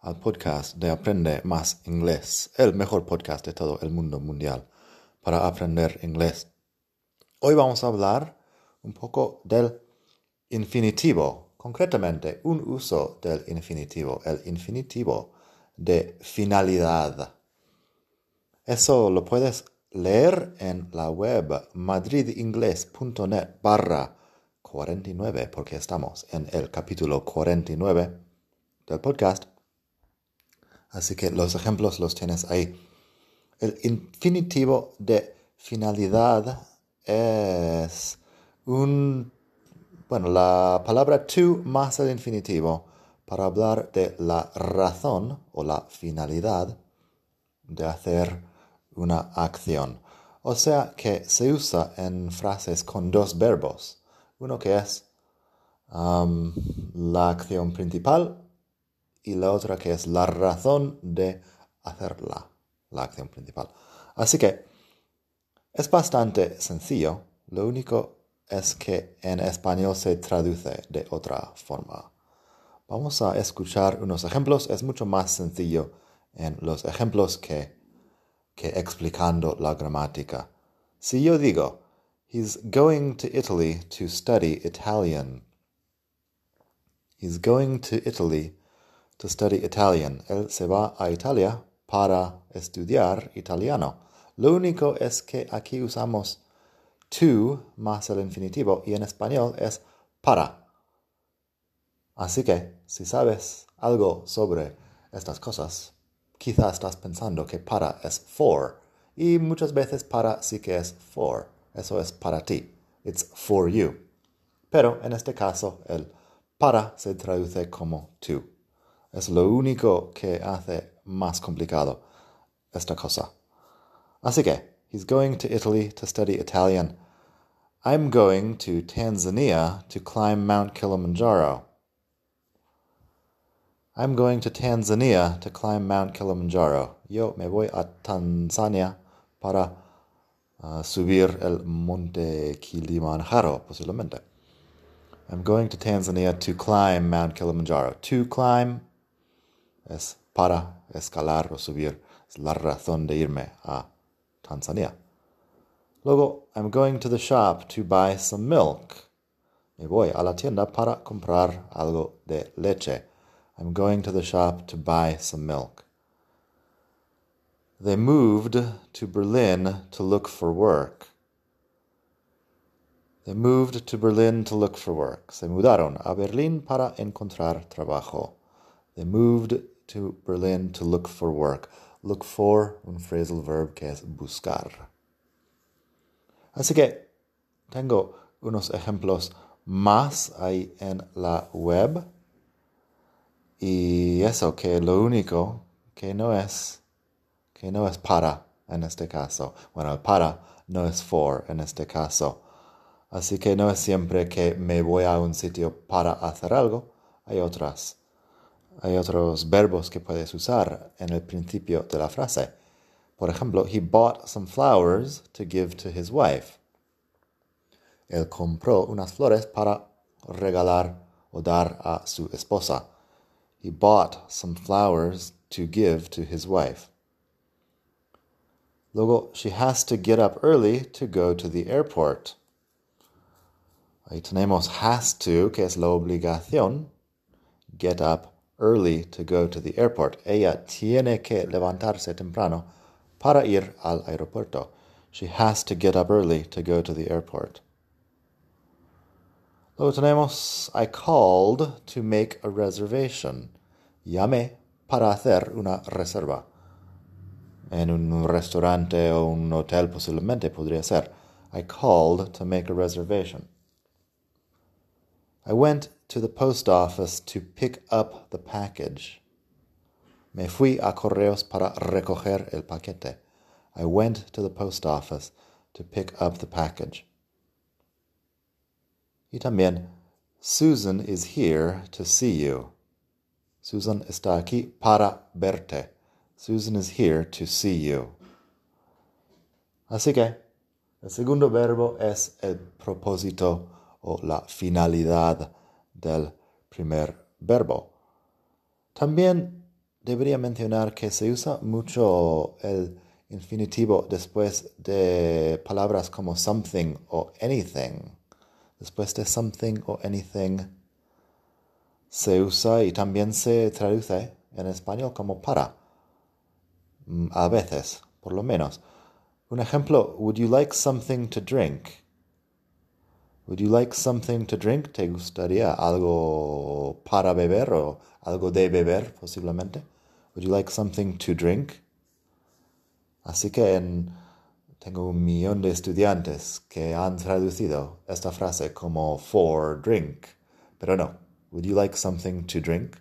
al podcast de Aprende Más Inglés, el mejor podcast de todo el mundo mundial para aprender inglés. Hoy vamos a hablar un poco del infinitivo, concretamente un uso del infinitivo, el infinitivo de finalidad. Eso lo puedes leer en la web madridingles.net barra 49 porque estamos en el capítulo 49 del podcast Así que los ejemplos los tienes ahí. El infinitivo de finalidad es un, bueno, la palabra to más el infinitivo para hablar de la razón o la finalidad de hacer una acción. O sea que se usa en frases con dos verbos. Uno que es um, la acción principal y la otra que es la razón de hacerla, la acción principal. Así que es bastante sencillo, lo único es que en español se traduce de otra forma. Vamos a escuchar unos ejemplos, es mucho más sencillo en los ejemplos que, que explicando la gramática. Si yo digo, He's going to Italy to study Italian. He's going to Italy to study Italian. Él se va a Italia para estudiar italiano. Lo único es que aquí usamos to más el infinitivo y en español es para. Así que, si sabes algo sobre estas cosas, quizás estás pensando que para es for y muchas veces para sí que es for. Eso es para ti. It's for you. Pero en este caso, el para se traduce como to. Es lo único que hace más complicado esta cosa. Así que, he's going to Italy to study Italian. I'm going to Tanzania to climb Mount Kilimanjaro. I'm going to Tanzania to climb Mount Kilimanjaro. Yo me voy a Tanzania para uh, subir el monte Kilimanjaro, posiblemente. I'm going to Tanzania to climb Mount Kilimanjaro. To climb es para escalar o subir. Es la razón de irme a Tanzania. Luego, I'm going to the shop to buy some milk. Me voy a la tienda para comprar algo de leche. I'm going to the shop to buy some milk. They moved to Berlin to look for work. They moved to Berlin to look for work. Se mudaron a Berlín para encontrar trabajo. They moved to Berlin to look for work. Look for, un phrasal verb que es buscar. Así que tengo unos ejemplos más ahí en la web. Y eso que lo único que no es, que no es para en este caso. Bueno, para no es for en este caso. Así que no es siempre que me voy a un sitio para hacer algo. Hay otras hay otros verbos que puedes usar en el principio de la frase. Por ejemplo, he bought some flowers to give to his wife. Él compró unas flores para regalar o dar a su esposa. He bought some flowers to give to his wife. Luego, she has to get up early to go to the airport. Ahí tenemos has to, que es la obligación. Get up early to go to the airport. Ella tiene que levantarse temprano para ir al aeropuerto. She has to get up early to go to the airport. Luego tenemos I called to make a reservation. Llamé para hacer una reserva. En un restaurante o un hotel posiblemente podría ser. I called to make a reservation. I went to the post office to pick up the package. Me fui a correos para recoger el paquete. I went to the post office to pick up the package. Y también, Susan is here to see you. Susan está aquí para verte. Susan is here to see you. Así que el segundo verbo es el propósito o la finalidad del primer verbo. También debería mencionar que se usa mucho el infinitivo después de palabras como something o anything. Después de something o anything se usa y también se traduce en español como para. Mm, a veces, por lo menos. Un ejemplo, would you like something to drink? Would you like something to drink? ¿Te gustaría algo para beber o algo de beber posiblemente? Would you like something to drink? Así que en, tengo un millón de estudiantes que han traducido esta frase como for drink, pero no. Would you like something to drink?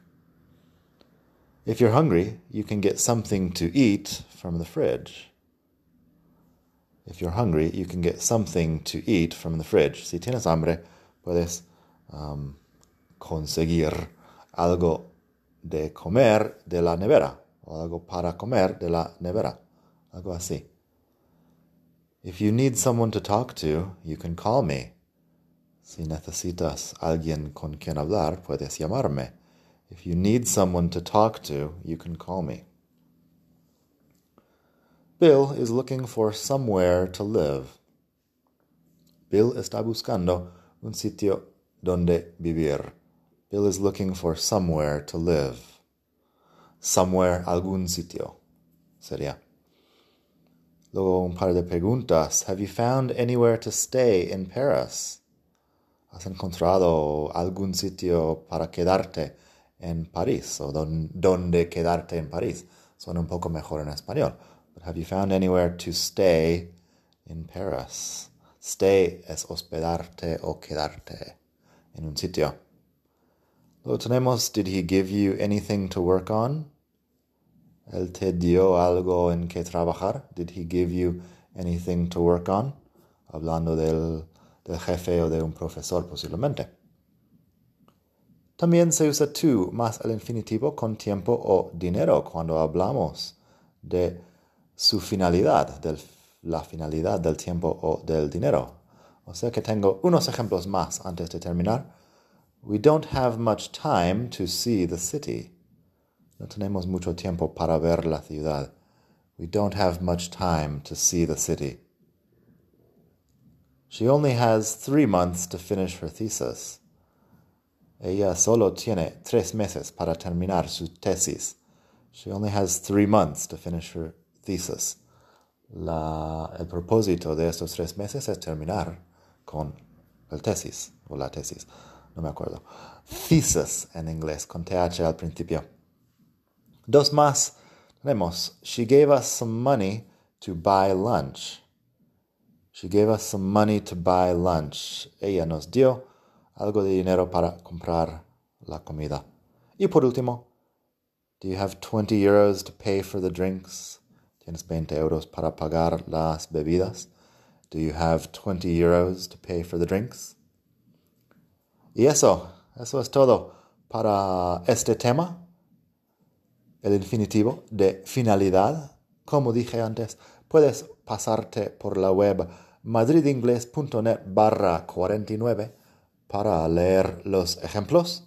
If you're hungry, you can get something to eat from the fridge. If you're hungry, you can get something to eat from the fridge. Si tienes hambre, puedes um, conseguir algo de comer de la nevera o algo para comer de la nevera. Algo así. If you need someone to talk to, you can call me. Si necesitas alguien con quien hablar, puedes llamarme. If you need someone to talk to, you can call me. Bill is looking for somewhere to live. Bill está buscando un sitio donde vivir. Bill is looking for somewhere to live. Somewhere, algún sitio. Sería. Luego un par de preguntas. Have you found anywhere to stay in Paris? ¿Has encontrado algún sitio para quedarte en París o don, donde quedarte en París? Suena un poco mejor en español. Have you found anywhere to stay in Paris? Stay es hospedarte o quedarte en un sitio. Luego tenemos, did he give you anything to work on? Él te dio algo en que trabajar. Did he give you anything to work on? Hablando del, del jefe o de un profesor posiblemente. También se usa to más el infinitivo con tiempo o dinero cuando hablamos de su finalidad, de la finalidad del tiempo o del dinero. O sea que tengo unos ejemplos más antes de terminar. We don't have much time to see the city. No tenemos mucho tiempo para ver la ciudad. We don't have much time to see the city. She only has three months to finish her thesis. Ella solo tiene tres meses para terminar su tesis. She only has three months to finish her thesis. La, el propósito de estos tres meses es terminar con el tesis o la tesis. No me acuerdo. Thesis en inglés, con TH al principio. Dos más. Tenemos. She gave us some money to buy lunch. She gave us some money to buy lunch. Ella nos dio algo de dinero para comprar la comida. Y por último, do you have 20 euros to pay for the drinks? ¿Tienes 20 euros para pagar las bebidas? Do you have 20 euros to pay for the drinks? Y eso, eso es todo para este tema. El infinitivo de finalidad. Como dije antes, puedes pasarte por la web madridingles.net barra 49 para leer los ejemplos.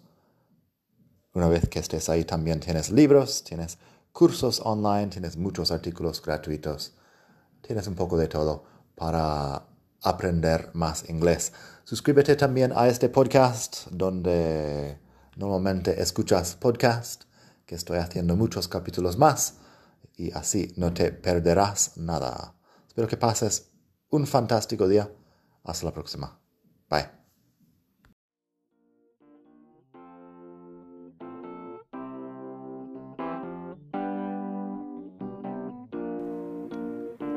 Una vez que estés ahí también tienes libros, tienes cursos online, tienes muchos artículos gratuitos, tienes un poco de todo para aprender más inglés. Suscríbete también a este podcast donde normalmente escuchas podcast, que estoy haciendo muchos capítulos más y así no te perderás nada. Espero que pases un fantástico día. Hasta la próxima. Bye.